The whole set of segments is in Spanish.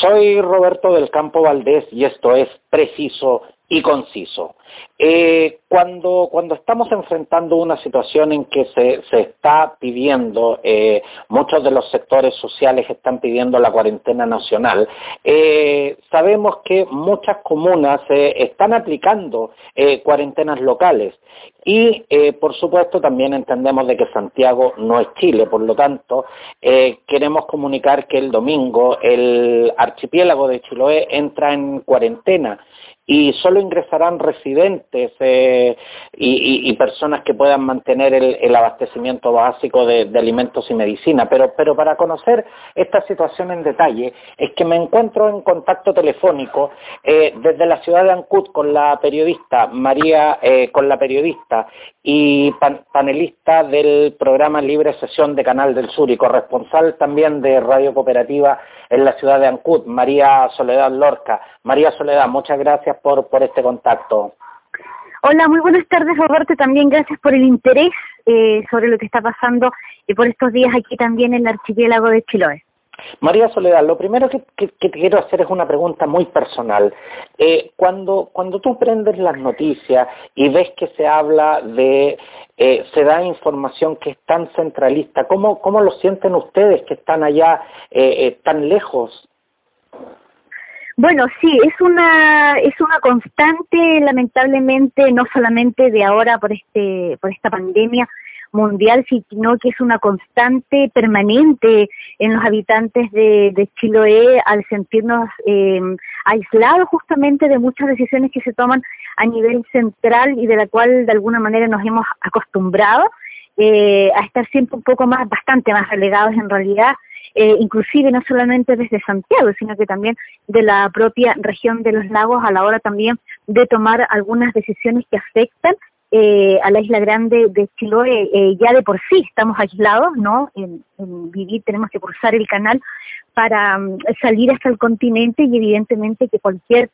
Soy Roberto del Campo Valdés y esto es Preciso y conciso. Eh, cuando, cuando estamos enfrentando una situación en que se, se está pidiendo, eh, muchos de los sectores sociales están pidiendo la cuarentena nacional, eh, sabemos que muchas comunas están aplicando cuarentenas locales. Y, por supuesto, también entendemos de que Santiago no es Chile, por lo tanto, queremos comunicar que el domingo el archipiélago de Chiloé entra en cuarentena y solo ingresarán residentes eh, y, personas que puedan mantener el, abastecimiento básico de, alimentos y medicina. Pero, para conocer esta situación en detalle es que me encuentro en contacto telefónico eh, desde la ciudad de Ancut con la periodista María, eh, con la periodista y panelista del programa Libre Sesión de Canal del Sur y corresponsal también de Radio Cooperativa en la ciudad de Ancut, María Soledad Lorca. María Soledad, muchas gracias por, por este contacto. Hola, muy buenas tardes Roberto, también gracias por el interés eh, sobre lo que está pasando y por estos días aquí también en el archipiélago de Chiloé. María Soledad, lo primero que, te quiero hacer es una pregunta muy personal. Eh, cuando, cuando tú prendes las noticias y ves que se habla de, eh, se da información que es tan centralista, ¿cómo, cómo lo sienten ustedes que están allá eh, tan lejos? Bueno, sí, es una es una constante, lamentablemente, no solamente de ahora por este por esta pandemia, mundial, sino que es una constante permanente en los habitantes de, Chiloé al sentirnos eh, aislados justamente de muchas decisiones que se toman a nivel central y de la cual de alguna manera nos hemos acostumbrado eh, a estar siempre un poco más, bastante más relegados en realidad eh, inclusive no solamente desde Santiago, sino que también de la propia región de los lagos a la hora también de tomar algunas decisiones que afectan eh, a la isla grande de Chiloé, eh, ya de por sí estamos aislados, ¿no? En, vivir tenemos que cruzar el canal para mm, salir hasta el continente y evidentemente que cualquier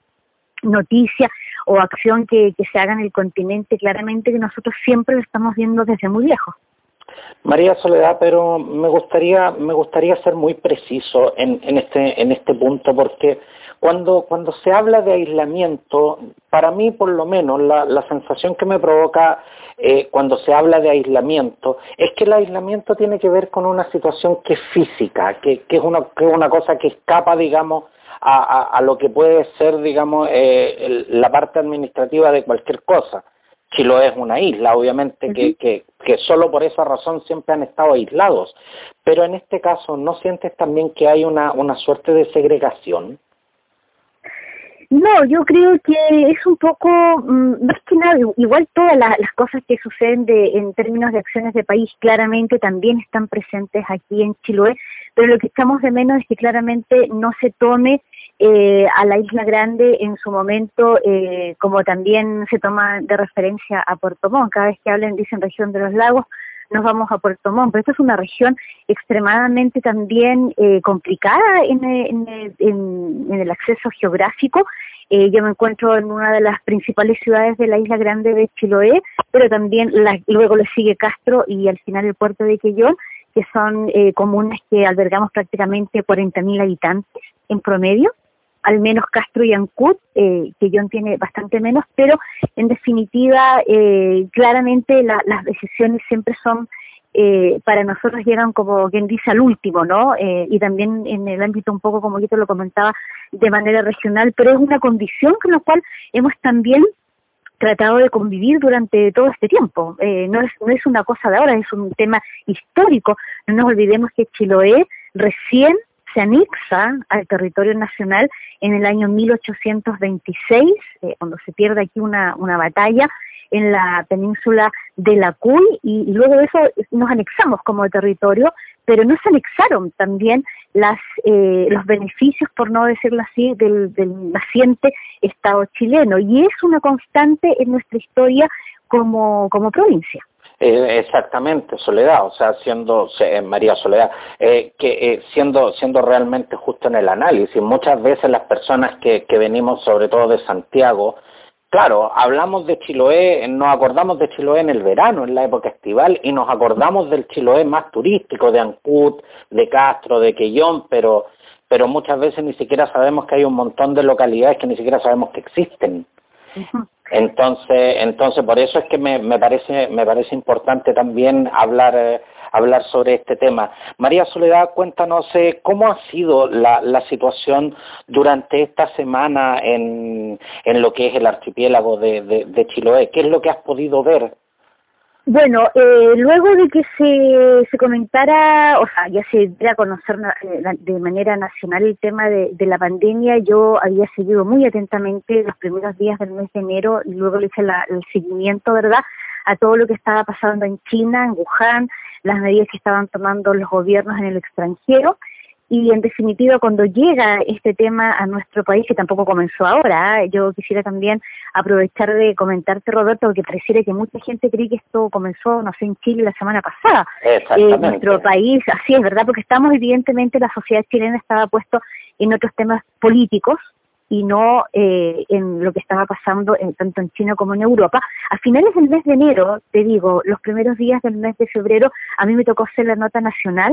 noticia o acción que, se haga en el continente, claramente que nosotros siempre lo estamos viendo desde muy lejos. María Soledad, pero me gustaría me gustaría ser muy preciso en, en este en este punto porque cuando, cuando se habla de aislamiento, para mí por lo menos la, la sensación que me provoca eh, cuando se habla de aislamiento es que el aislamiento tiene que ver con una situación que es física, que, que, es, una, que es una cosa que escapa, digamos, a, a, lo que puede ser, digamos, eh, la parte administrativa de cualquier cosa. lo es una isla, obviamente, que, que, que solo por esa razón siempre han estado aislados. Pero en este caso, ¿no sientes también que hay una, una suerte de segregación? No, yo creo que es un poco, mm, más que nada, igual todas las, cosas que suceden de, en términos de acciones de país claramente también están presentes aquí en Chiloé, pero lo que estamos de menos es que claramente no se tome eh, a la Isla Grande en su momento, eh, como también se toma de referencia a Puerto Montt. Cada vez que hablen dicen región de los lagos, nos vamos a Puerto Montt, pero esta es una región extremadamente también eh, complicada en, el acceso geográfico. Yo me encuentro en una de las principales ciudades de la isla grande de Chiloé, pero también luego le sigue Castro y al final el puerto de Quellón, que son eh, comunas que albergamos prácticamente 40.000 habitantes en promedio al menos Castro y Ancud, eh, que John tiene bastante menos, pero en definitiva, eh, claramente las decisiones siempre son, eh, para nosotros llegan como quien dice al último, ¿no? Eh, y también en el ámbito un poco, como yo te lo comentaba, de manera regional, pero es una condición con la cual hemos también tratado de convivir durante todo este tiempo. Eh, no, es, no es una cosa de ahora, es un tema histórico. No nos olvidemos que Chiloé recién se anexa al territorio nacional en el año 1826, eh, cuando se pierde aquí una, batalla en la península de la Cuy y, luego de eso nos anexamos como territorio, pero no se anexaron también eh, los beneficios, por no decirlo así, del, naciente Estado chileno y es una constante en nuestra historia como provincia. Eh, exactamente, Soledad, o sea, siendo eh, María Soledad, eh, que siendo siendo realmente justo en el análisis, muchas veces las personas que, que venimos sobre todo de Santiago, claro, hablamos de Chiloé, nos acordamos de Chiloé en el verano, en la época estival, y nos acordamos del Chiloé más turístico, de Ancut, de Castro, de Quellón, pero pero muchas veces ni siquiera sabemos que hay un montón de localidades que ni siquiera sabemos que existen. Entonces, entonces por eso es que me, me parece me parece importante también hablar eh, hablar sobre este tema. María Soledad, cuéntanos eh, cómo ha sido la, situación durante esta semana en, en lo que es el archipiélago de, de Chiloé. ¿Qué es lo que has podido ver? Bueno, eh, luego de que se, se comentara, o sea, ya se diera a conocer eh, de manera nacional el tema de, de, la pandemia, yo había seguido muy atentamente los primeros días del mes de enero y luego le hice la, el seguimiento, ¿verdad?, a todo lo que estaba pasando en China, en Wuhan, las medidas que estaban tomando los gobiernos en el extranjero y en definitiva cuando llega este tema a nuestro país, que tampoco comenzó ahora, ¿eh? yo quisiera también aprovechar de comentarte Roberto, porque pareciera que mucha gente cree que esto comenzó, no sé, en Chile la semana pasada. Eh, nuestro país, así es verdad, porque estamos evidentemente, la sociedad chilena estaba puesto en otros temas políticos, y no eh, en lo que estaba pasando en, tanto en China como en Europa. A finales del mes de enero, te digo, los primeros días del mes de febrero, a mí me tocó hacer la nota nacional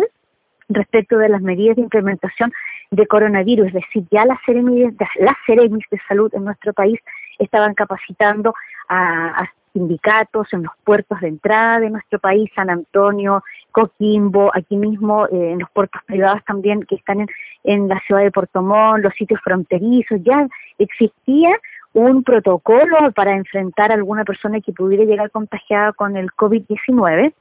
respecto de las medidas de implementación de coronavirus, es decir, ya las seremis, las de salud en nuestro país estaban capacitando a, sindicatos en los puertos de entrada de nuestro país, San Antonio, Coquimbo, aquí mismo eh, en los puertos privados también que están en, en la ciudad de Puerto Montt, los sitios fronterizos, ya existía un protocolo para enfrentar a alguna persona que pudiera llegar contagiada con el COVID-19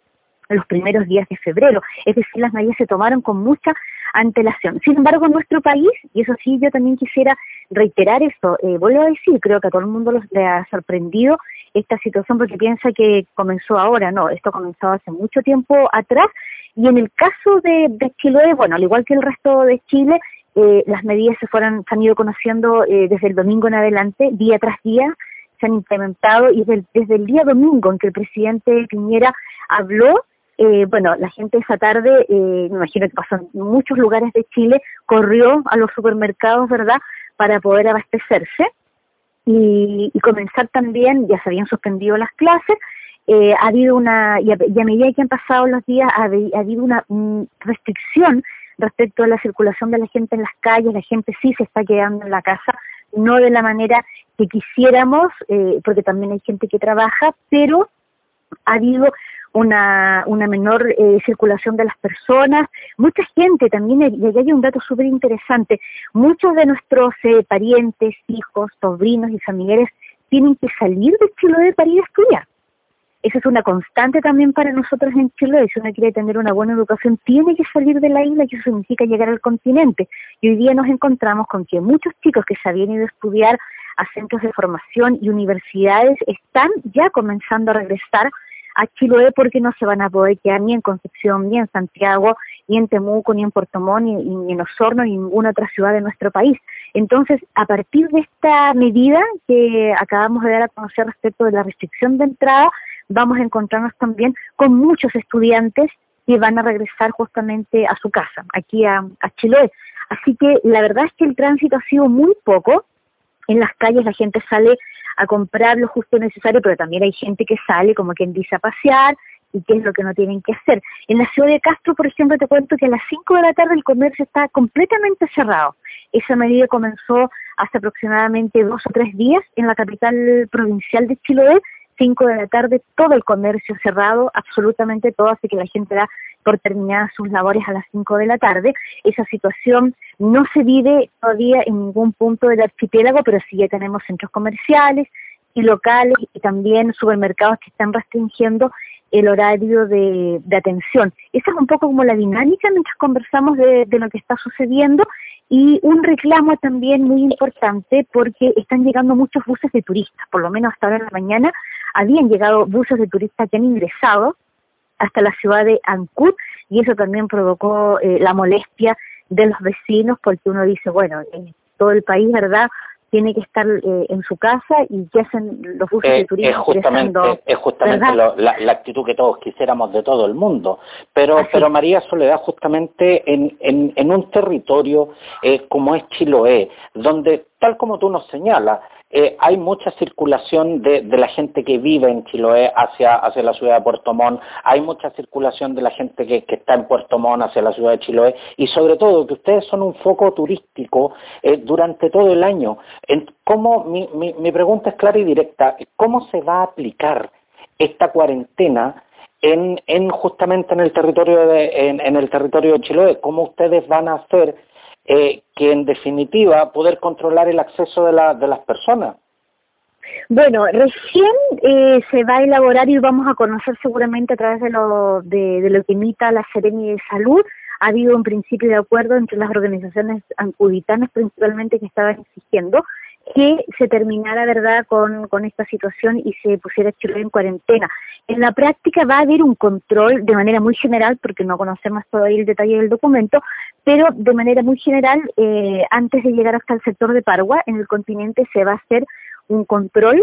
los primeros días de febrero. Es decir, las medidas se tomaron con mucha antelación. Sin embargo, en nuestro país, y eso sí, yo también quisiera reiterar esto, eh, vuelvo a decir, creo que a todo el mundo le ha sorprendido esta situación porque piensa que comenzó ahora, no, esto comenzó hace mucho tiempo atrás, y en el caso de, de Chile, bueno, al igual que el resto de Chile, eh, las medidas se fueron, se han ido conociendo eh, desde el domingo en adelante, día tras día, se han implementado y desde el día domingo en que el presidente Piñera habló, eh, bueno, la gente esa tarde, eh, me imagino que pasó en muchos lugares de Chile, corrió a los supermercados, ¿verdad?, para poder abastecerse y, comenzar también, ya se habían suspendido las clases, eh, ha habido una, y a, y a, medida que han pasado los días, ha, ha habido una restricción respecto a la circulación de la gente en las calles, la gente sí se está quedando en la casa, no de la manera que quisiéramos, porque también hay gente que trabaja, pero ha habido una, menor eh, circulación de las personas, mucha gente también, y aquí hay un dato súper interesante, muchos de nuestros eh, parientes, hijos, sobrinos y familiares tienen que salir de Chile para ir a estudiar. Esa es una constante también para nosotros en Chile, si uno quiere tener una buena educación, tiene que salir de la isla, y eso significa llegar al continente. Y hoy día nos encontramos con que muchos chicos que se habían ido a estudiar a centros de formación y universidades están ya comenzando a regresar a Chiloé porque no se van a poder quedar ni en Concepción, ni en Santiago, ni en Temuco, ni en Puerto Montt, ni, ni en Osorno, ni en ninguna otra ciudad de nuestro país. Entonces, a partir de esta medida que acabamos de dar a conocer respecto de la restricción de entrada, vamos a encontrarnos también con muchos estudiantes que van a regresar justamente a su casa, aquí a, a Chiloé. Así que la verdad es que el tránsito ha sido muy poco. En las calles la gente sale a comprar lo justo necesario, pero también hay gente que sale, como quien dice, a pasear y qué es lo que no tienen que hacer. En la ciudad de Castro, por ejemplo, te cuento que a las 5 de la tarde el comercio está completamente cerrado. Esa medida comenzó hace aproximadamente dos o tres días en la capital provincial de Chiloé, 5 de la tarde, todo el comercio cerrado, absolutamente todo, así que la gente da por terminadas sus labores a las 5 de la tarde. Esa situación no se vive todavía en ningún punto del archipiélago, pero sí ya tenemos centros comerciales y locales y también supermercados que están restringiendo el horario de, atención. Esa es un poco como la dinámica mientras conversamos de, de lo que está sucediendo y un reclamo también muy importante porque están llegando muchos buses de turistas, por lo menos hasta ahora en la mañana habían llegado buses de turistas que han ingresado hasta la ciudad de Ancud y eso también provocó eh, la molestia de los vecinos porque uno dice, bueno, en todo el país, ¿verdad? Tiene que estar eh, en su casa y qué hacen los buses de turismo. Es justamente, es justamente lo, la, la, actitud que todos quisiéramos de todo el mundo. Pero, Así. pero María Soledad, justamente en, en, en un territorio eh, como es Chiloé, donde tal como tú nos señalas, eh, hay mucha circulación de, la gente que vive en Chiloé hacia, hacia la ciudad de Puerto Montt, hay mucha circulación de la gente que, está en Puerto Montt hacia la ciudad de Chiloé y sobre todo que ustedes son un foco turístico eh, durante todo el año. ¿cómo, mi, mi, pregunta es clara y directa, ¿cómo se va a aplicar esta cuarentena en, en justamente en el territorio de, en el territorio de Chiloé? ¿Cómo ustedes van a hacer eh, que en definitiva poder controlar el acceso de, la, de las personas. Bueno, recién eh, se va a elaborar y vamos a conocer seguramente a través de lo, de, lo que imita la Serenia de Salud. Ha habido un principio de acuerdo entre las organizaciones ancuditanas principalmente que estaban exigiendo que se terminara, ¿verdad?, con, con esta situación y se pusiera Chile en cuarentena. En la práctica va a haber un control de manera muy general, porque no conocemos todavía el detalle del documento, pero de manera muy general, eh, antes de llegar hasta el sector de Paragua, en el continente se va a hacer un control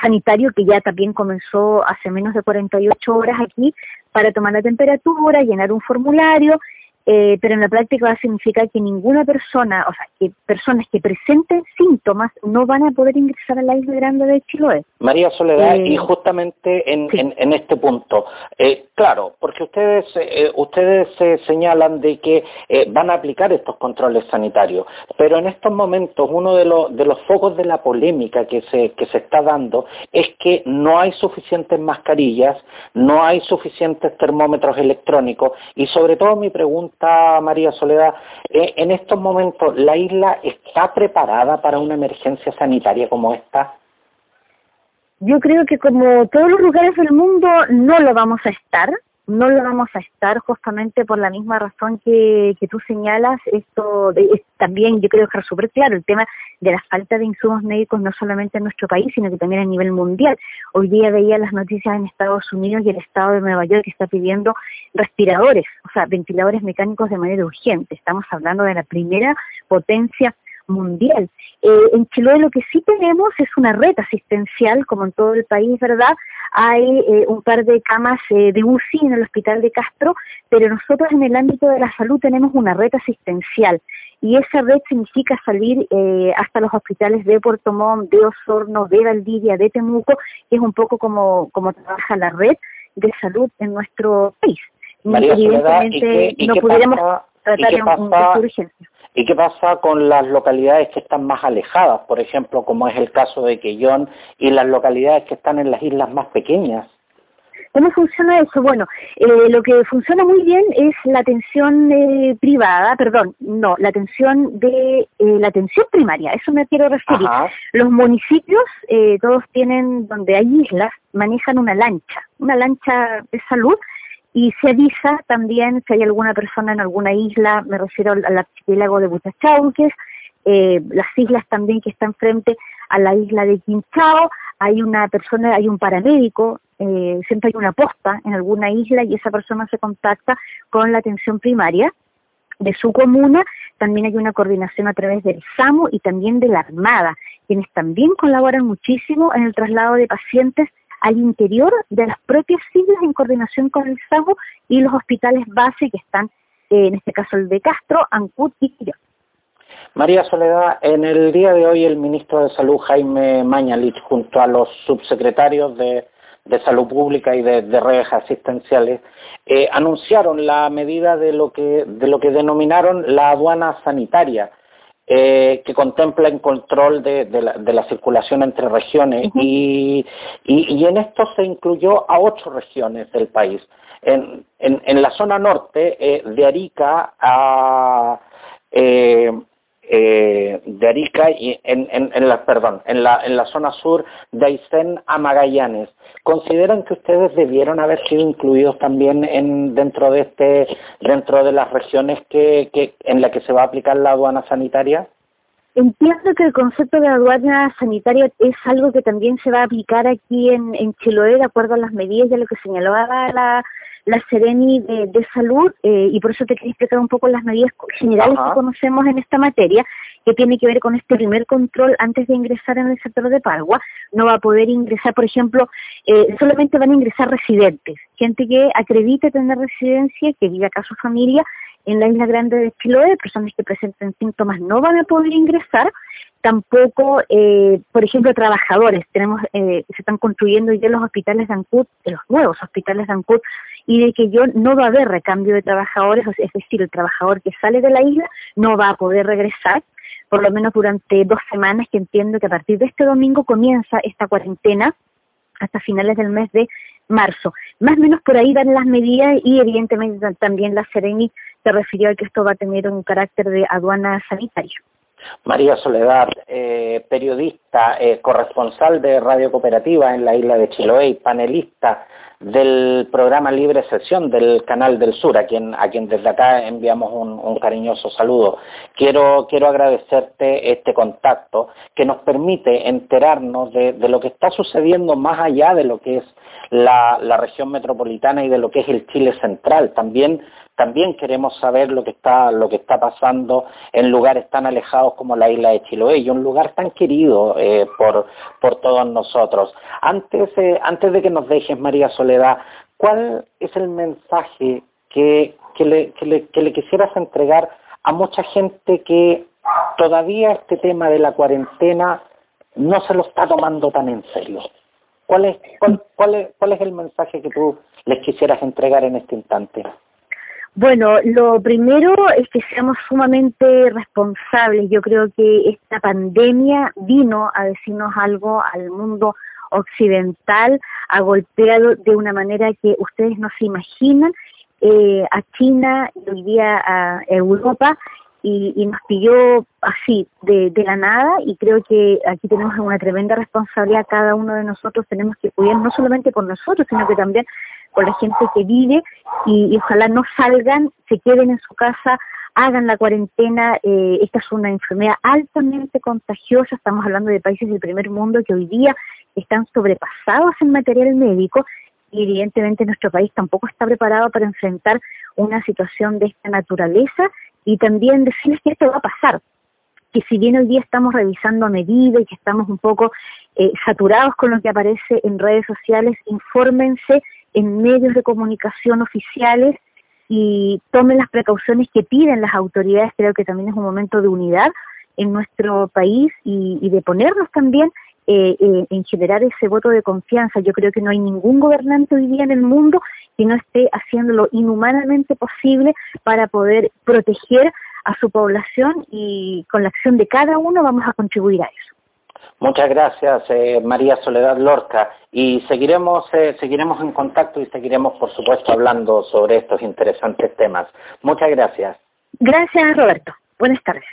sanitario que ya también comenzó hace menos de 48 horas aquí para tomar la temperatura, llenar un formulario eh, pero en la práctica va a significar que ninguna persona, o sea, que personas que presenten síntomas no van a poder ingresar a la isla grande de Chiloé. María Soledad, y eh, justamente en, en, este punto, eh, claro, porque ustedes ustedes señalan de que van a aplicar estos controles sanitarios, pero en estos momentos uno de los, de los focos de la polémica que se, que se está dando es que no hay suficientes mascarillas, no hay suficientes termómetros electrónicos y sobre todo mi pregunta María Soledad, eh, en estos momentos, ¿la isla está preparada para una emergencia sanitaria como esta? Yo creo que como todos los lugares del mundo no lo vamos a estar, no lo vamos a estar justamente por la misma razón que, que tú señalas. Esto de, también yo creo que es súper claro el tema de la falta de insumos médicos no solamente en nuestro país, sino que también a nivel mundial. Hoy día veía las noticias en Estados Unidos y el estado de Nueva York que está pidiendo respiradores, o sea, ventiladores mecánicos de manera urgente. Estamos hablando de la primera potencia mundial. Eh, en Chile lo que sí tenemos es una red asistencial, como en todo el país, ¿verdad? Hay eh, un par de camas eh, de UCI en el hospital de Castro, pero nosotros en el ámbito de la salud tenemos una red asistencial y esa red significa salir hasta los hospitales de Puerto Montt, de Osorno, de Valdivia, de Temuco, que es un poco como, como trabaja la red de salud en nuestro país. María Evidentemente no pudiéramos tratar en un urgencia. ¿Y qué pasa con las localidades que están más alejadas, por ejemplo, como es el caso de Quellón, y las localidades que están en las islas más pequeñas? ¿Cómo funciona eso? Bueno, eh, lo que funciona muy bien es la atención eh, privada, perdón, no, la atención de eh, la atención primaria, eso me quiero referir. Los municipios, todos tienen, donde hay islas, manejan una lancha, una lancha de salud y se avisa también si hay alguna persona en alguna isla, me refiero al, archipiélago de Butachauques, eh, las islas también que están frente a la isla de Quinchao, hay una persona, hay un paramédico, eh, siempre hay una posta en alguna isla y esa persona se contacta con la atención primaria de su comuna, también hay una coordinación a través del SAMU y también de la Armada, quienes también colaboran muchísimo en el traslado de pacientes al interior de las propias islas en coordinación con el SAMU y los hospitales base que están, eh, en este caso el de Castro, Ancud y Quirón. María Soledad, en el día de hoy el ministro de Salud Jaime Mañalich junto a los subsecretarios de, Salud Pública y de, redes asistenciales eh, anunciaron la medida de lo que denominaron la aduana sanitaria eh, que contempla el control de, la, circulación entre regiones y, y, en esto se incluyó a ocho regiones del país. En, en, la zona norte, eh, de Arica a... Eh, eh, de Arica y en, en, la perdón en la en la zona sur de Aysén a Magallanes. Consideran que ustedes debieron haber sido incluidos también en dentro de este dentro de las regiones que, que en la que se va a aplicar la aduana sanitaria Entiendo que el concepto de aduana sanitaria es algo que también se va a aplicar aquí en, en Chiloé de acuerdo a las medidas de lo que señalaba la, la Sereni de, Salud eh, y por eso te quería explicar un poco las medidas generales que conocemos en esta materia, que tiene que ver con este primer control antes de ingresar en el sector de Paragua. No va a poder ingresar, por ejemplo, eh, solamente van a ingresar residentes, gente que acredite tener residencia, que vive acá su familia en la isla grande de Chiloé, personas que presenten síntomas no van a poder ingresar, tampoco, eh, por ejemplo, trabajadores. Tenemos, eh, se están construyendo ya los hospitales de Ancud, los nuevos hospitales de Ancud, y de que yo no va a haber recambio de trabajadores, es decir, el trabajador que sale de la isla no va a poder regresar, por lo menos durante dos semanas, que entiendo que a partir de este domingo comienza esta cuarentena hasta finales del mes de marzo. Más o menos por ahí van las medidas y evidentemente también la Sereni se refirió a que esto va a tener un carácter de aduana sanitaria. María Soledad, eh, periodista, eh, corresponsal de Radio Cooperativa en la isla de Chiloé y panelista del programa Libre Sesión del Canal del Sur, a quien, a quien desde acá enviamos un, cariñoso saludo. Quiero, quiero agradecerte este contacto que nos permite enterarnos de, lo que está sucediendo más allá de lo que es la, la región metropolitana y de lo que es el Chile central. También también queremos saber lo que está lo que está pasando en lugares tan alejados como la isla de Chiloé y un lugar tan querido eh, por por todos nosotros. Antes eh, antes de que nos dejes María Soledad, ¿cuál es el mensaje que que le, que le, que le quisieras entregar a mucha gente que todavía este tema de la cuarentena no se lo está tomando tan en serio? ¿Cuál es, cuál, cuál, es, cuál es el mensaje que tú les quisieras entregar en este instante? Bueno, lo primero es que seamos sumamente responsables. Yo creo que esta pandemia vino a decirnos algo al mundo occidental, ha golpeado de una manera que ustedes no se imaginan eh, a China y hoy día a Europa y, nos pilló así de, de, la nada y creo que aquí tenemos una tremenda responsabilidad cada uno de nosotros tenemos que cuidar no solamente por nosotros sino que también con la gente que vive y, ojalá no salgan, se queden en su casa, hagan la cuarentena. Eh, esta es una enfermedad altamente contagiosa, estamos hablando de países del primer mundo que hoy día están sobrepasados en material médico y evidentemente nuestro país tampoco está preparado para enfrentar una situación de esta naturaleza y también decirles que esto va a pasar que si bien hoy día estamos revisando a medida y que estamos un poco eh, saturados con lo que aparece en redes sociales, infórmense en medios de comunicación oficiales y tomen las precauciones que piden las autoridades. Creo que también es un momento de unidad en nuestro país y, de ponernos también eh, eh, en generar ese voto de confianza. Yo creo que no hay ningún gobernante hoy día en el mundo que no esté haciendo lo inhumanamente posible para poder proteger a su población y con la acción de cada uno vamos a contribuir a eso. Muchas gracias, eh, María Soledad Lorca, y seguiremos, eh, seguiremos en contacto y seguiremos, por supuesto, hablando sobre estos interesantes temas. Muchas gracias. Gracias, Roberto. Buenas tardes.